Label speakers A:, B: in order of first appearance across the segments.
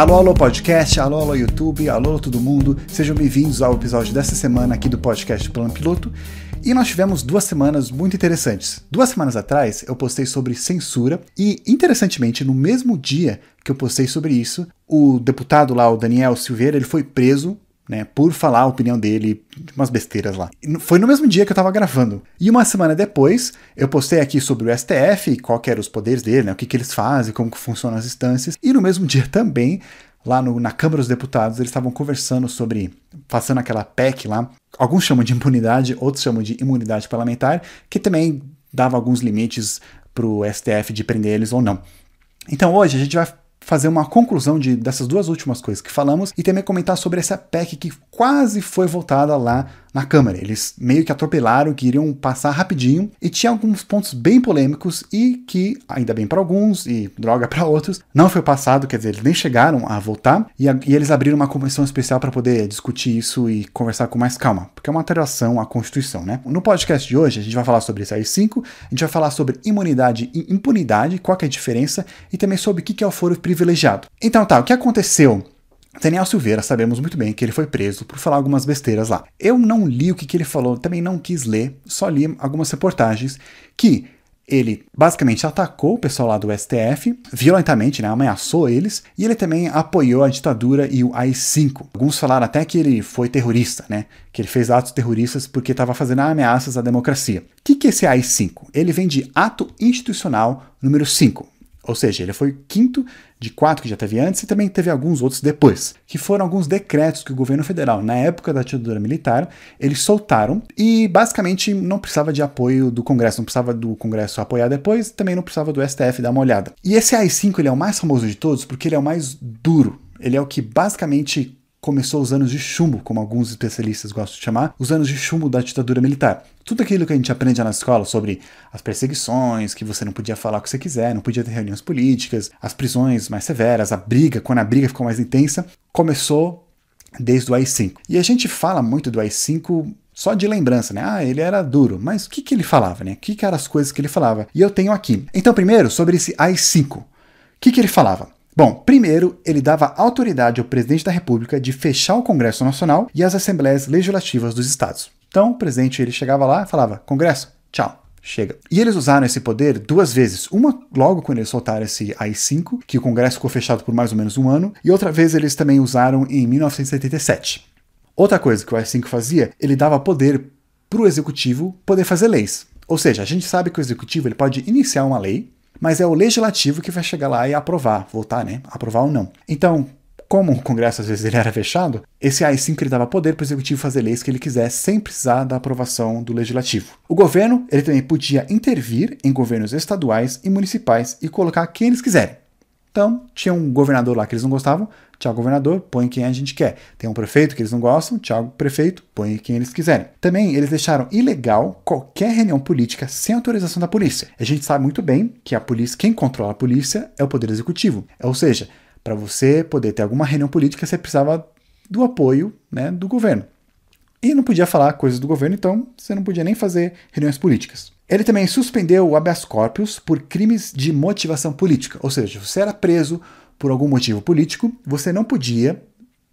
A: Alô, alô podcast, alô, alô YouTube, alô, alô todo mundo. Sejam bem-vindos ao episódio dessa semana aqui do podcast Plano Piloto. E nós tivemos duas semanas muito interessantes. Duas semanas atrás eu postei sobre censura e, interessantemente, no mesmo dia que eu postei sobre isso, o deputado lá, o Daniel Silveira, ele foi preso né, por falar a opinião dele, umas besteiras lá. Foi no mesmo dia que eu tava gravando. E uma semana depois, eu postei aqui sobre o STF, qual eram os poderes dele, né, o que, que eles fazem, como que funcionam as instâncias. E no mesmo dia também, lá no, na Câmara dos Deputados, eles estavam conversando sobre, passando aquela PEC lá, alguns chamam de impunidade, outros chamam de imunidade parlamentar, que também dava alguns limites para o STF de prender eles ou não. Então hoje a gente vai fazer uma conclusão de, dessas duas últimas coisas que falamos e também comentar sobre essa PEC que quase foi votada lá na Câmara. Eles meio que atropelaram, queriam passar rapidinho e tinha alguns pontos bem polêmicos e que, ainda bem para alguns e droga para outros, não foi passado, quer dizer, eles nem chegaram a votar e, a, e eles abriram uma comissão especial para poder discutir isso e conversar com mais calma, porque é uma alteração à Constituição, né? No podcast de hoje a gente vai falar sobre esse AI-5, a gente vai falar sobre imunidade e impunidade, qual é a diferença e também sobre o que é o foro privilegiado. Então tá, o que aconteceu Daniel Silveira, sabemos muito bem que ele foi preso por falar algumas besteiras lá. Eu não li o que, que ele falou, também não quis ler, só li algumas reportagens que ele basicamente atacou o pessoal lá do STF, violentamente, né, ameaçou eles, e ele também apoiou a ditadura e o AI-5. Alguns falaram até que ele foi terrorista, né, que ele fez atos terroristas porque estava fazendo ameaças à democracia. O que, que é esse AI-5? Ele vem de Ato Institucional número 5. Ou seja, ele foi quinto de quatro que já teve antes e também teve alguns outros depois, que foram alguns decretos que o governo federal, na época da ditadura militar, eles soltaram e basicamente não precisava de apoio do Congresso, não precisava do Congresso apoiar depois, também não precisava do STF dar uma olhada. E esse AI-5 ele é o mais famoso de todos porque ele é o mais duro. Ele é o que basicamente começou os anos de chumbo, como alguns especialistas gostam de chamar, os anos de chumbo da ditadura militar. Tudo aquilo que a gente aprende na escola sobre as perseguições, que você não podia falar o que você quiser, não podia ter reuniões políticas, as prisões mais severas, a briga, quando a briga ficou mais intensa, começou desde o AI-5. E a gente fala muito do AI-5 só de lembrança, né? Ah, ele era duro. Mas o que, que ele falava, né? O que, que eram as coisas que ele falava? E eu tenho aqui. Então, primeiro, sobre esse AI-5. O que, que ele falava? Bom, primeiro, ele dava autoridade ao presidente da República de fechar o Congresso Nacional e as assembleias legislativas dos estados. Então, o presidente ele chegava lá e falava: Congresso, tchau. Chega. E eles usaram esse poder duas vezes. Uma logo quando eles soltaram esse AI-5, que o Congresso ficou fechado por mais ou menos um ano, e outra vez eles também usaram em 1977. Outra coisa que o AI-5 fazia, ele dava poder para o executivo poder fazer leis. Ou seja, a gente sabe que o executivo ele pode iniciar uma lei, mas é o legislativo que vai chegar lá e aprovar, votar, né? Aprovar ou não. Então, como o Congresso às vezes ele era fechado, esse AI-5 ele dava poder para o executivo fazer leis que ele quisesse sem precisar da aprovação do legislativo. O governo ele também podia intervir em governos estaduais e municipais e colocar quem eles quiserem. Então, tinha um governador lá que eles não gostavam, tchau governador, põe quem a gente quer. Tem um prefeito que eles não gostam, tchau prefeito, põe quem eles quiserem. Também eles deixaram ilegal qualquer reunião política sem autorização da polícia. A gente sabe muito bem que a polícia, quem controla a polícia é o poder executivo. Ou seja, para você poder ter alguma reunião política, você precisava do apoio né, do governo. E não podia falar coisas do governo, então você não podia nem fazer reuniões políticas. Ele também suspendeu o habeas corpus por crimes de motivação política, ou seja, você era preso por algum motivo político, você não podia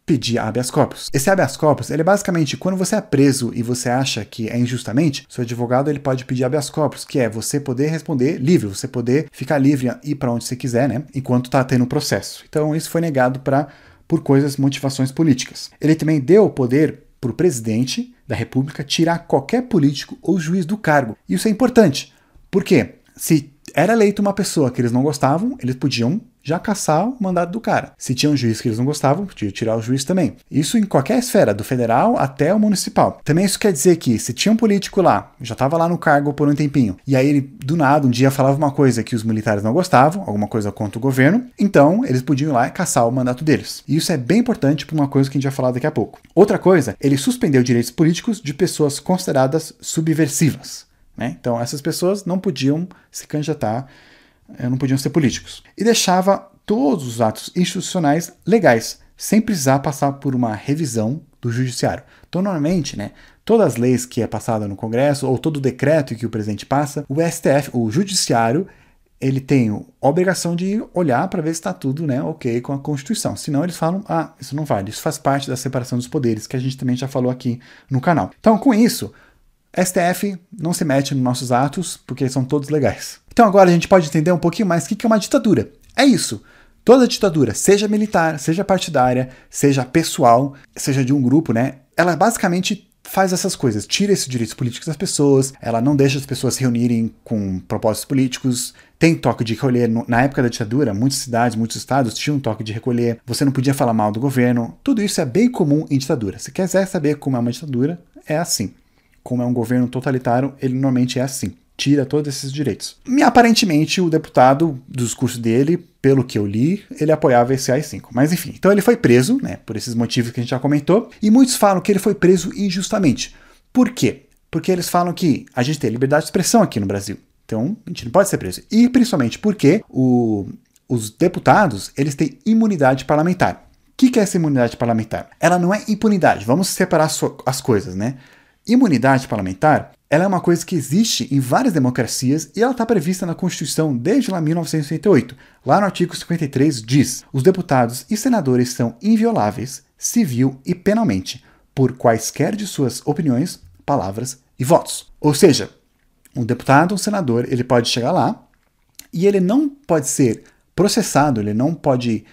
A: pedir habeas corpus. Esse habeas corpus, ele é basicamente quando você é preso e você acha que é injustamente, seu advogado ele pode pedir habeas corpus, que é você poder responder livre, você poder ficar livre e ir para onde você quiser, né, enquanto está tendo um processo. Então isso foi negado para por coisas, motivações políticas. Ele também deu o poder para o presidente da República tirar qualquer político ou juiz do cargo. Isso é importante. Por quê? Se era eleito uma pessoa que eles não gostavam, eles podiam já caçar o mandato do cara. Se tinha um juiz que eles não gostavam, podia tirar o juiz também. Isso em qualquer esfera, do federal até o municipal. Também isso quer dizer que se tinha um político lá, já estava lá no cargo por um tempinho, e aí ele do nada um dia falava uma coisa que os militares não gostavam, alguma coisa contra o governo, então eles podiam ir lá e caçar o mandato deles. E isso é bem importante para uma coisa que a gente vai falar daqui a pouco. Outra coisa, ele suspendeu direitos políticos de pessoas consideradas subversivas. Né? Então essas pessoas não podiam se candidatar não podiam ser políticos. E deixava todos os atos institucionais legais, sem precisar passar por uma revisão do judiciário. Então, normalmente, né, todas as leis que é passada no Congresso ou todo decreto que o presidente passa, o STF, o judiciário, ele tem a obrigação de olhar para ver se está tudo né, ok com a Constituição. Senão eles falam, ah, isso não vale, isso faz parte da separação dos poderes, que a gente também já falou aqui no canal. Então, com isso, STF não se mete nos nossos atos, porque são todos legais. Então agora a gente pode entender um pouquinho mais o que é uma ditadura. É isso. Toda ditadura, seja militar, seja partidária, seja pessoal, seja de um grupo, né? Ela basicamente faz essas coisas, tira esses direitos políticos das pessoas, ela não deixa as pessoas se reunirem com propósitos políticos, tem toque de recolher. Na época da ditadura, muitas cidades, muitos estados tinham toque de recolher, você não podia falar mal do governo, tudo isso é bem comum em ditadura. Se quiser saber como é uma ditadura, é assim. Como é um governo totalitário, ele normalmente é assim tira todos esses direitos. E aparentemente o deputado, do discurso dele, pelo que eu li, ele apoiava esse AI-5. Mas enfim, então ele foi preso, né, por esses motivos que a gente já comentou, e muitos falam que ele foi preso injustamente. Por quê? Porque eles falam que a gente tem liberdade de expressão aqui no Brasil. Então, a gente não pode ser preso. E principalmente porque o, os deputados, eles têm imunidade parlamentar. O que, que é essa imunidade parlamentar? Ela não é impunidade. Vamos separar as coisas, né? Imunidade parlamentar ela é uma coisa que existe em várias democracias e ela está prevista na Constituição desde lá 1968. Lá no artigo 53 diz: os deputados e senadores são invioláveis, civil e penalmente, por quaisquer de suas opiniões, palavras e votos. Ou seja, um deputado, um senador, ele pode chegar lá e ele não pode ser processado, ele não pode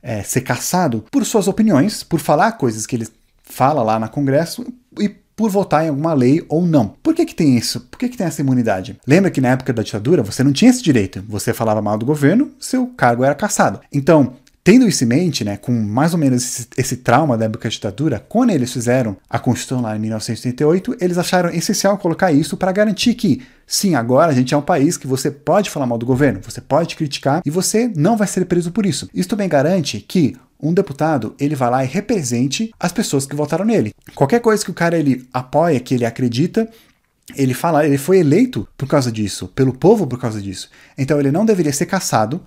A: é, ser caçado por suas opiniões, por falar coisas que ele fala lá no Congresso e por votar em alguma lei ou não. Por que, que tem isso? Por que, que tem essa imunidade? Lembra que na época da ditadura você não tinha esse direito. Você falava mal do governo, seu cargo era cassado. Então, Tendo isso em mente, né, com mais ou menos esse, esse, trauma da época da ditadura, quando eles fizeram a Constituição lá em 1988, eles acharam essencial colocar isso para garantir que, sim, agora a gente é um país que você pode falar mal do governo, você pode criticar e você não vai ser preso por isso. Isso também garante que um deputado ele vai lá e represente as pessoas que votaram nele. Qualquer coisa que o cara ele apoia, que ele acredita, ele fala, ele foi eleito por causa disso, pelo povo por causa disso. Então ele não deveria ser caçado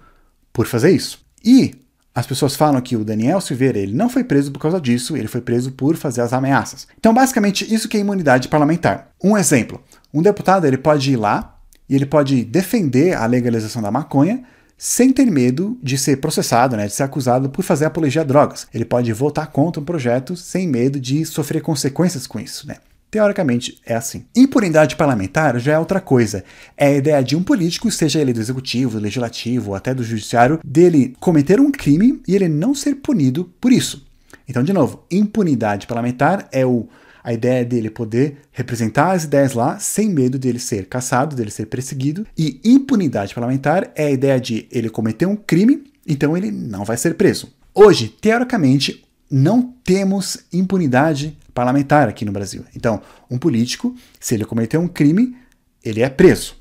A: por fazer isso. E as pessoas falam que o Daniel Silveira ele não foi preso por causa disso, ele foi preso por fazer as ameaças. Então, basicamente, isso que é imunidade parlamentar. Um exemplo: um deputado ele pode ir lá e ele pode defender a legalização da maconha sem ter medo de ser processado, né, de ser acusado por fazer apologia a drogas. Ele pode votar contra um projeto sem medo de sofrer consequências com isso. Né? Teoricamente é assim. Impunidade parlamentar já é outra coisa. É a ideia de um político, seja ele do executivo, do legislativo ou até do judiciário, dele cometer um crime e ele não ser punido por isso. Então, de novo, impunidade parlamentar é o, a ideia dele poder representar as ideias lá sem medo dele ser caçado, dele ser perseguido. E impunidade parlamentar é a ideia de ele cometer um crime, então ele não vai ser preso. Hoje, teoricamente, não temos impunidade parlamentar aqui no Brasil. Então, um político, se ele cometer um crime, ele é preso,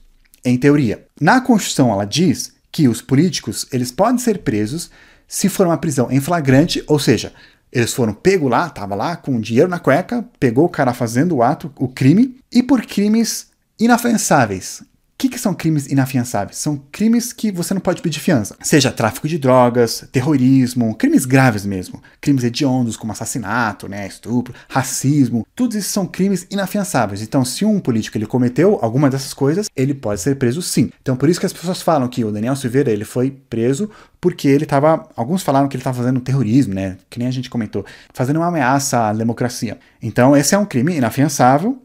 A: em teoria. Na Constituição, ela diz que os políticos eles podem ser presos se for uma prisão em flagrante, ou seja, eles foram pego lá, tava lá com dinheiro na cueca, pegou o cara fazendo o ato, o crime, e por crimes inafensáveis, o que, que, são crimes inafiançáveis? São crimes que você não pode pedir fiança. Seja tráfico de drogas, terrorismo, crimes graves mesmo. Crimes hediondos como assassinato, né, estupro, racismo. Todos esses são crimes inafiançáveis. Então, se um político ele cometeu alguma dessas coisas, ele pode ser preso sim. Então, por isso que as pessoas falam que o Daniel Silveira ele foi preso porque ele estava. Alguns falaram que ele estava fazendo terrorismo, né? Que nem a gente comentou, fazendo uma ameaça à democracia. Então, esse é um crime inafiançável.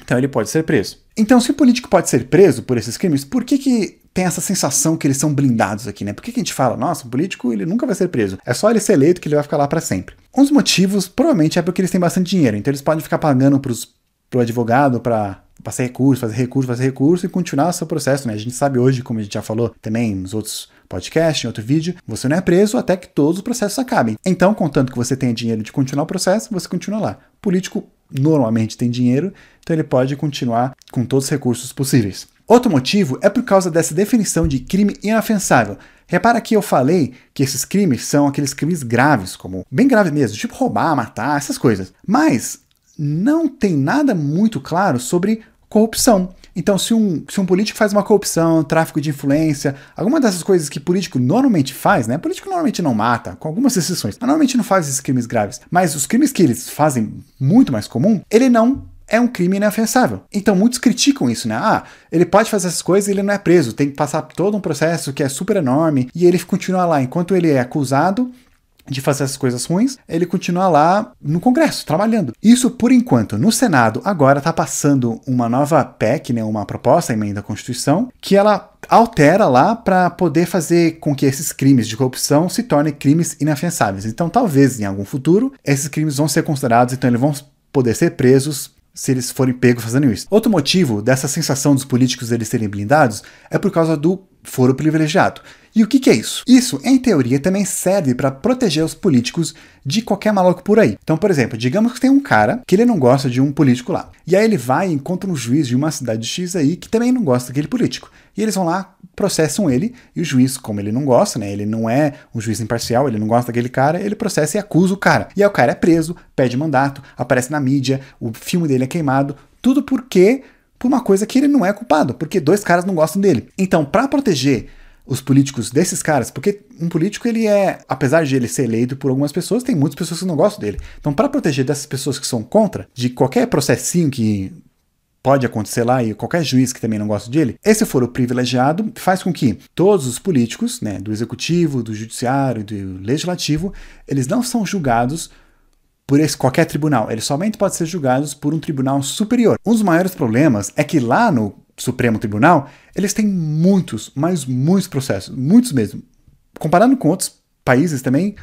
A: Então, ele pode ser preso. Então, se o político pode ser preso por esses crimes, por que, que tem essa sensação que eles são blindados aqui, né? Por que, que a gente fala, nossa, o político ele nunca vai ser preso? É só ele ser eleito que ele vai ficar lá para sempre. Um dos motivos, provavelmente, é porque eles têm bastante dinheiro, então eles podem ficar pagando pros, pro advogado para passar recurso, fazer recurso, fazer recurso e continuar o seu processo, né? A gente sabe hoje, como a gente já falou também nos outros podcasts, em outro vídeo, você não é preso até que todos os processos acabem. Então, contanto que você tenha dinheiro de continuar o processo, você continua lá. político normalmente tem dinheiro, então ele pode continuar com todos os recursos possíveis. Outro motivo é por causa dessa definição de crime inafensável. Repara que eu falei que esses crimes são aqueles crimes graves, como bem graves mesmo, tipo roubar, matar, essas coisas. Mas não tem nada muito claro sobre corrupção. Então, se um, se um político faz uma corrupção, tráfico de influência, alguma dessas coisas que político normalmente faz, né? Político normalmente não mata, com algumas exceções, mas normalmente não faz esses crimes graves. Mas os crimes que eles fazem muito mais comum, ele não é um crime inafiançável. Então muitos criticam isso, né? Ah, ele pode fazer essas coisas e ele não é preso, tem que passar todo um processo que é super enorme e ele continua lá enquanto ele é acusado de fazer essas coisas ruins, ele continua lá no Congresso, trabalhando. Isso por enquanto. No Senado, agora está passando uma nova PEC, né, uma proposta, emenda à Constituição, que ela altera lá para poder fazer com que esses crimes de corrupção se tornem crimes inafiançáveis. Então, talvez em algum futuro, esses crimes vão ser considerados, então eles vão poder ser presos se eles forem pegos fazendo isso. Outro motivo dessa sensação dos políticos eles serem blindados é por causa do foro privilegiado. E o que, que é isso? Isso, em teoria, também serve para proteger os políticos de qualquer maluco por aí. Então, por exemplo, digamos que tem um cara que ele não gosta de um político lá. E aí ele vai e encontra um juiz de uma cidade X aí que também não gosta daquele político. E eles vão lá, processam ele, e o juiz, como ele não gosta, né? Ele não é um juiz imparcial, ele não gosta daquele cara, ele processa e acusa o cara. E aí o cara é preso, pede mandato, aparece na mídia, o filme dele é queimado, tudo porque por uma coisa que ele não é culpado, porque dois caras não gostam dele. Então, para proteger os políticos desses caras, porque um político ele é, apesar de ele ser eleito por algumas pessoas, tem muitas pessoas que não gostam dele. Então, para proteger dessas pessoas que são contra, de qualquer processinho que pode acontecer lá e qualquer juiz que também não gosta dele, esse foro privilegiado faz com que todos os políticos, né, do executivo, do judiciário, do legislativo, eles não são julgados por esse qualquer tribunal, eles somente podem ser julgados por um tribunal superior. Um dos maiores problemas é que lá no Supremo Tribunal, eles têm muitos, mas muitos processos, muitos mesmo. Comparando com outros países também,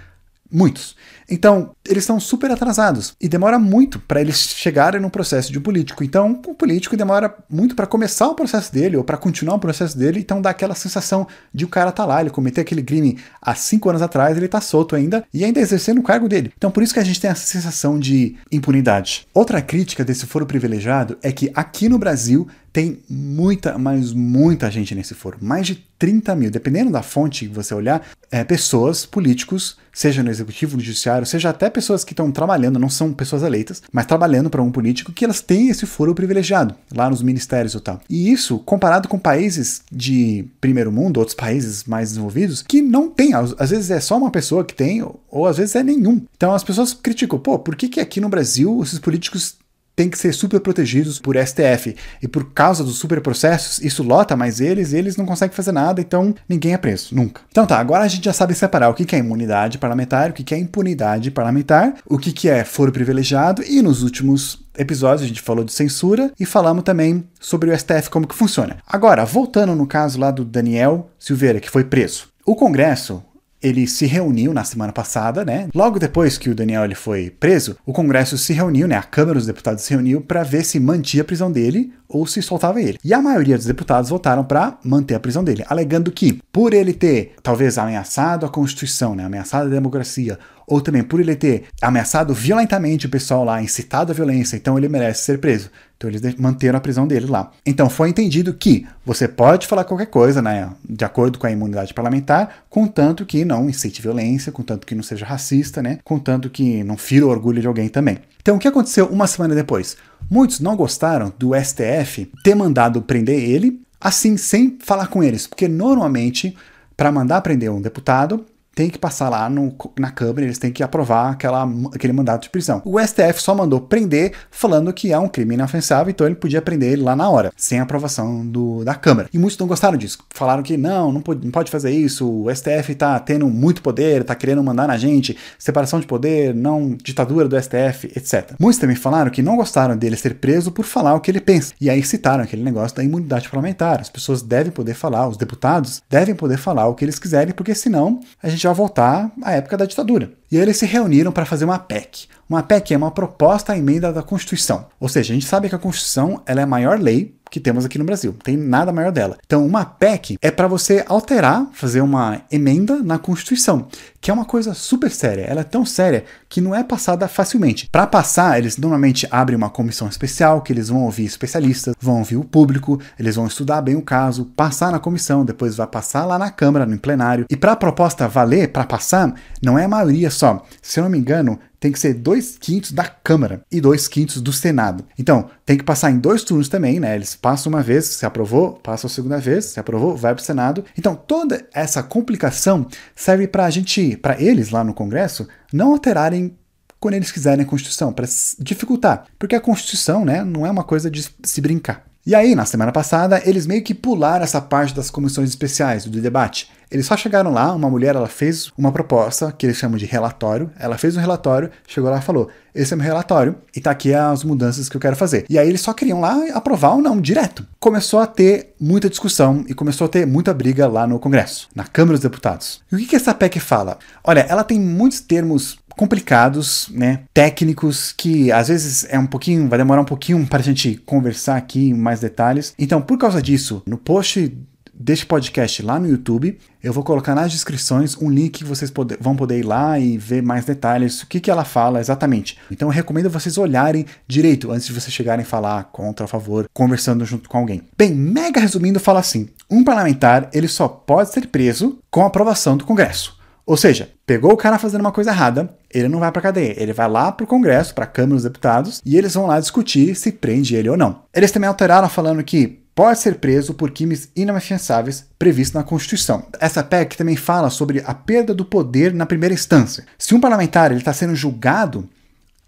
A: muitos. Então, eles estão super atrasados e demora muito para eles chegarem no processo de um político. Então, o político demora muito para começar o processo dele ou para continuar o processo dele, então dá aquela sensação de o cara tá lá, ele cometeu aquele crime há cinco anos atrás, ele tá solto ainda e ainda exercendo o cargo dele. Então, por isso que a gente tem essa sensação de impunidade. Outra crítica desse foro privilegiado é que aqui no Brasil tem muita, mas muita gente nesse foro. Mais de 30 mil, dependendo da fonte que você olhar, é, pessoas, políticos, seja no executivo, no judiciário, seja até pessoas que estão trabalhando, não são pessoas eleitas, mas trabalhando para um político, que elas têm esse foro privilegiado lá nos ministérios e tal. E isso, comparado com países de primeiro mundo, outros países mais desenvolvidos, que não tem, às vezes é só uma pessoa que tem, ou às vezes é nenhum. Então as pessoas criticam, pô, por que, que aqui no Brasil esses políticos têm que ser super protegidos por STF. E por causa dos super processos, isso lota mais eles e eles não conseguem fazer nada, então ninguém é preso, nunca. Então tá, agora a gente já sabe separar o que é imunidade parlamentar, o que é impunidade parlamentar, o que é foro privilegiado e nos últimos episódios a gente falou de censura e falamos também sobre o STF, como que funciona. Agora, voltando no caso lá do Daniel Silveira, que foi preso. O Congresso ele se reuniu na semana passada, né? Logo depois que o Daniel ele foi preso, o Congresso se reuniu, né? A Câmara dos Deputados se reuniu para ver se mantia a prisão dele ou se soltava ele. E a maioria dos deputados votaram para manter a prisão dele, alegando que, por ele ter talvez ameaçado a Constituição, né? Ameaçado a democracia, ou também por ele ter ameaçado violentamente o pessoal lá, incitado a violência, então ele merece ser preso. Então eles manteram a prisão dele lá. Então foi entendido que você pode falar qualquer coisa, né, de acordo com a imunidade parlamentar, contanto que não incite violência, contanto que não seja racista, né, contanto que não fira o orgulho de alguém também. Então o que aconteceu uma semana depois? Muitos não gostaram do STF ter mandado prender ele, assim sem falar com eles, porque normalmente para mandar prender um deputado tem que passar lá no, na Câmara, eles têm que aprovar aquela, aquele mandato de prisão. O STF só mandou prender, falando que é um crime inofensável, então ele podia prender ele lá na hora, sem aprovação do, da Câmara. E muitos não gostaram disso. Falaram que não, não pode, não pode fazer isso, o STF tá tendo muito poder, tá querendo mandar na gente, separação de poder, não ditadura do STF, etc. Muitos também falaram que não gostaram dele ser preso por falar o que ele pensa. E aí citaram aquele negócio da imunidade parlamentar. As pessoas devem poder falar, os deputados devem poder falar o que eles quiserem, porque senão a gente já voltar à época da ditadura. E aí eles se reuniram para fazer uma PEC. Uma PEC é uma proposta à emenda da Constituição. Ou seja, a gente sabe que a Constituição ela é a maior lei que temos aqui no Brasil. Tem nada maior dela. Então, uma PEC é para você alterar, fazer uma emenda na Constituição, que é uma coisa super séria. Ela é tão séria que não é passada facilmente. Para passar, eles normalmente abrem uma comissão especial, que eles vão ouvir especialistas, vão ouvir o público, eles vão estudar bem o caso, passar na comissão, depois vai passar lá na Câmara, no plenário. E para a proposta valer, para passar, não é a maioria só. Se eu não me engano, tem que ser dois quintos da Câmara e dois quintos do Senado. Então, tem que passar em dois turnos também, né? Eles passam uma vez, se aprovou, passa a segunda vez, se aprovou, vai para o Senado. Então, toda essa complicação serve para a gente, para eles lá no Congresso, não alterarem quando eles quiserem a Constituição, para dificultar. Porque a Constituição né, não é uma coisa de se brincar. E aí, na semana passada, eles meio que pularam essa parte das comissões especiais do debate. Eles só chegaram lá, uma mulher ela fez uma proposta, que eles chamam de relatório. Ela fez um relatório, chegou lá e falou: Esse é meu relatório e tá aqui as mudanças que eu quero fazer. E aí eles só queriam lá aprovar ou não, direto. Começou a ter muita discussão e começou a ter muita briga lá no Congresso, na Câmara dos Deputados. E o que, que essa PEC fala? Olha, ela tem muitos termos complicados, né, técnicos que às vezes é um pouquinho, vai demorar um pouquinho para a gente conversar aqui em mais detalhes. Então, por causa disso, no post deste podcast lá no YouTube, eu vou colocar nas descrições um link que vocês pode, vão poder ir lá e ver mais detalhes, o que, que ela fala exatamente. Então eu recomendo vocês olharem direito antes de vocês chegarem a falar contra a favor, conversando junto com alguém. Bem, mega resumindo, fala assim: um parlamentar ele só pode ser preso com aprovação do Congresso. Ou seja, pegou o cara fazendo uma coisa errada, ele não vai para cadeia, ele vai lá para o Congresso, para a Câmara dos Deputados, e eles vão lá discutir se prende ele ou não. Eles também alteraram falando que pode ser preso por crimes inafiançáveis previstos na Constituição. Essa PEC também fala sobre a perda do poder na primeira instância. Se um parlamentar está sendo julgado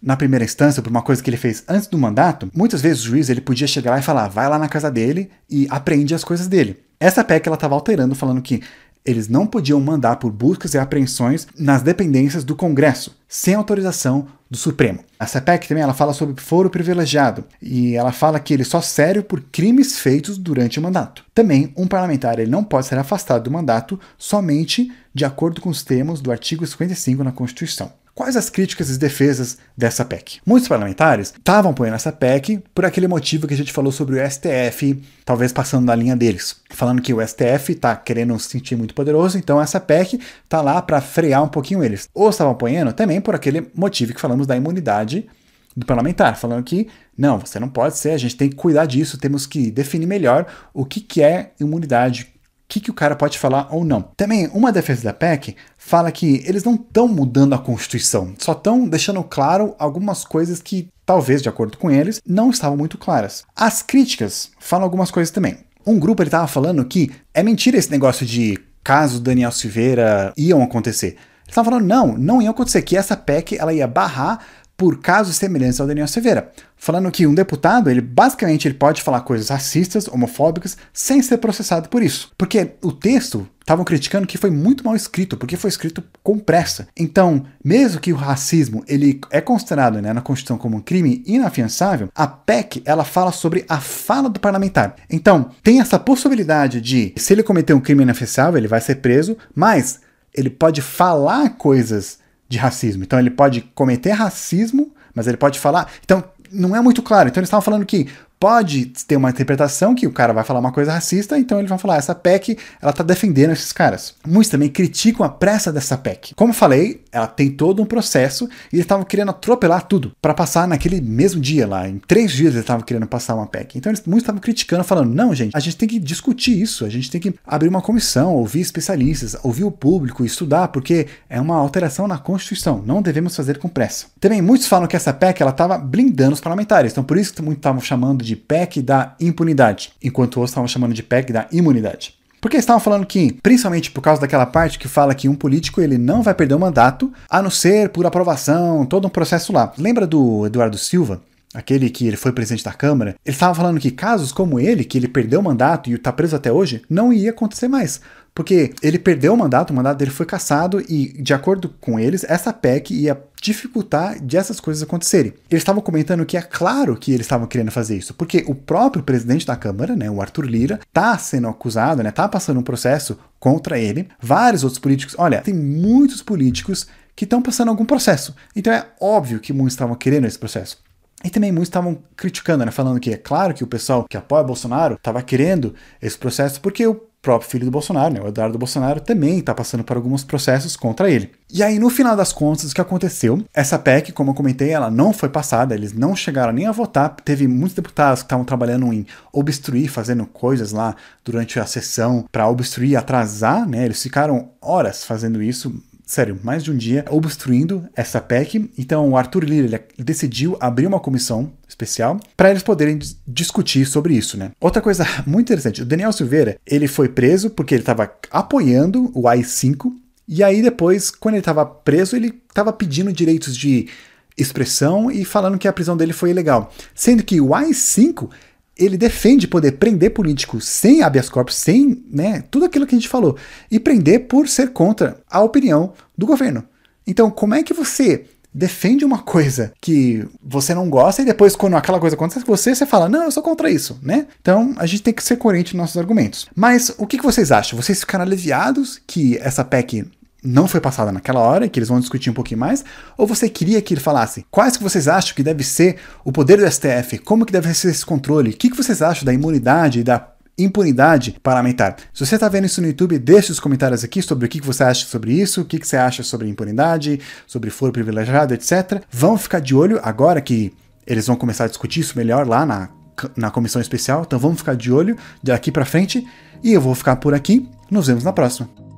A: na primeira instância por uma coisa que ele fez antes do mandato, muitas vezes o juiz ele podia chegar lá e falar, vai lá na casa dele e apreende as coisas dele. Essa PEC ela estava alterando, falando que eles não podiam mandar por buscas e apreensões nas dependências do Congresso, sem autorização do Supremo. A CPEC também ela fala sobre foro privilegiado e ela fala que ele só serve por crimes feitos durante o mandato. Também, um parlamentar ele não pode ser afastado do mandato somente de acordo com os termos do artigo 55 na Constituição. Quais as críticas e defesas dessa PEC? Muitos parlamentares estavam apoiando essa PEC por aquele motivo que a gente falou sobre o STF, talvez passando da linha deles, falando que o STF está querendo se sentir muito poderoso, então essa PEC está lá para frear um pouquinho eles. Ou estavam apoiando também por aquele motivo que falamos da imunidade do parlamentar, falando que não, você não pode ser, a gente tem que cuidar disso, temos que definir melhor o que, que é imunidade, que, que o cara pode falar ou não. Também, uma defesa da PEC fala que eles não estão mudando a Constituição, só estão deixando claro algumas coisas que, talvez, de acordo com eles, não estavam muito claras. As críticas falam algumas coisas também. Um grupo estava falando que é mentira esse negócio de casos Daniel Silveira iam acontecer. Eles estavam falando, não, não ia acontecer, que essa PEC ela ia barrar por casos semelhantes ao Daniel Silveira, falando que um deputado, ele basicamente ele pode falar coisas racistas, homofóbicas, sem ser processado por isso. Porque o texto estavam criticando que foi muito mal escrito, porque foi escrito com pressa. Então, mesmo que o racismo ele é considerado né, na Constituição como um crime inafiançável, a PEC ela fala sobre a fala do parlamentar. Então, tem essa possibilidade de, se ele cometer um crime inafiançável, ele vai ser preso, mas ele pode falar coisas de racismo. Então ele pode cometer racismo, mas ele pode falar. Então não é muito claro. Então eles estavam falando que pode ter uma interpretação que o cara vai falar uma coisa racista, então eles vão falar, essa PEC, ela tá defendendo esses caras. Muitos também criticam a pressa dessa PEC. Como falei, ela tem todo um processo e eles estavam querendo atropelar tudo para passar naquele mesmo dia lá. Em três dias eles estavam querendo passar uma PEC. Então eles, muitos estavam criticando, falando, não, gente, a gente tem que discutir isso, a gente tem que abrir uma comissão, ouvir especialistas, ouvir o público, estudar, porque é uma alteração na Constituição, não devemos fazer com pressa. Também muitos falam que essa PEC, ela estava blindando os parlamentares, então por isso que muitos estavam chamando de de PEC da impunidade, enquanto outros estavam chamando de PEC da imunidade. Porque estavam falando que, principalmente por causa daquela parte que fala que um político ele não vai perder o mandato, a não ser por aprovação, todo um processo lá. Lembra do Eduardo Silva? Aquele que ele foi presidente da Câmara, ele estava falando que casos como ele, que ele perdeu o mandato e está preso até hoje, não ia acontecer mais. Porque ele perdeu o mandato, o mandato dele foi cassado e, de acordo com eles, essa PEC ia dificultar de essas coisas acontecerem. Eles estavam comentando que é claro que eles estavam querendo fazer isso, porque o próprio presidente da Câmara, né, o Arthur Lira, tá sendo acusado, né, tá passando um processo contra ele. Vários outros políticos, olha, tem muitos políticos que estão passando algum processo. Então é óbvio que muitos estavam querendo esse processo. E também muitos estavam criticando, né? Falando que é claro que o pessoal que apoia Bolsonaro estava querendo esse processo porque o próprio filho do Bolsonaro, né, o Eduardo Bolsonaro, também está passando por alguns processos contra ele. E aí, no final das contas, o que aconteceu? Essa PEC, como eu comentei, ela não foi passada, eles não chegaram nem a votar. Teve muitos deputados que estavam trabalhando em obstruir, fazendo coisas lá durante a sessão para obstruir, atrasar, né? Eles ficaram horas fazendo isso, sério, mais de um dia obstruindo essa PEC. Então o Arthur Lira decidiu abrir uma comissão especial para eles poderem discutir sobre isso, né? Outra coisa muito interessante, o Daniel Silveira, ele foi preso porque ele estava apoiando o AI-5 e aí depois, quando ele estava preso, ele estava pedindo direitos de expressão e falando que a prisão dele foi ilegal. Sendo que o AI-5 ele defende poder prender políticos sem habeas corpus, sem né, tudo aquilo que a gente falou, e prender por ser contra a opinião do governo. Então, como é que você defende uma coisa que você não gosta e depois, quando aquela coisa acontece com você, você fala, não, eu sou contra isso, né? Então, a gente tem que ser coerente nos nossos argumentos. Mas o que, que vocês acham? Vocês ficaram aliviados que essa PEC não foi passada naquela hora, que eles vão discutir um pouquinho mais, ou você queria que ele falasse quais que vocês acham que deve ser o poder do STF, como que deve ser esse controle, o que, que vocês acham da imunidade e da impunidade parlamentar. Se você está vendo isso no YouTube, deixe os comentários aqui sobre o que você acha sobre isso, o que você acha sobre impunidade, sobre foro privilegiado, etc. Vão ficar de olho agora que eles vão começar a discutir isso melhor lá na, na comissão especial, então vamos ficar de olho daqui para frente e eu vou ficar por aqui. Nos vemos na próxima.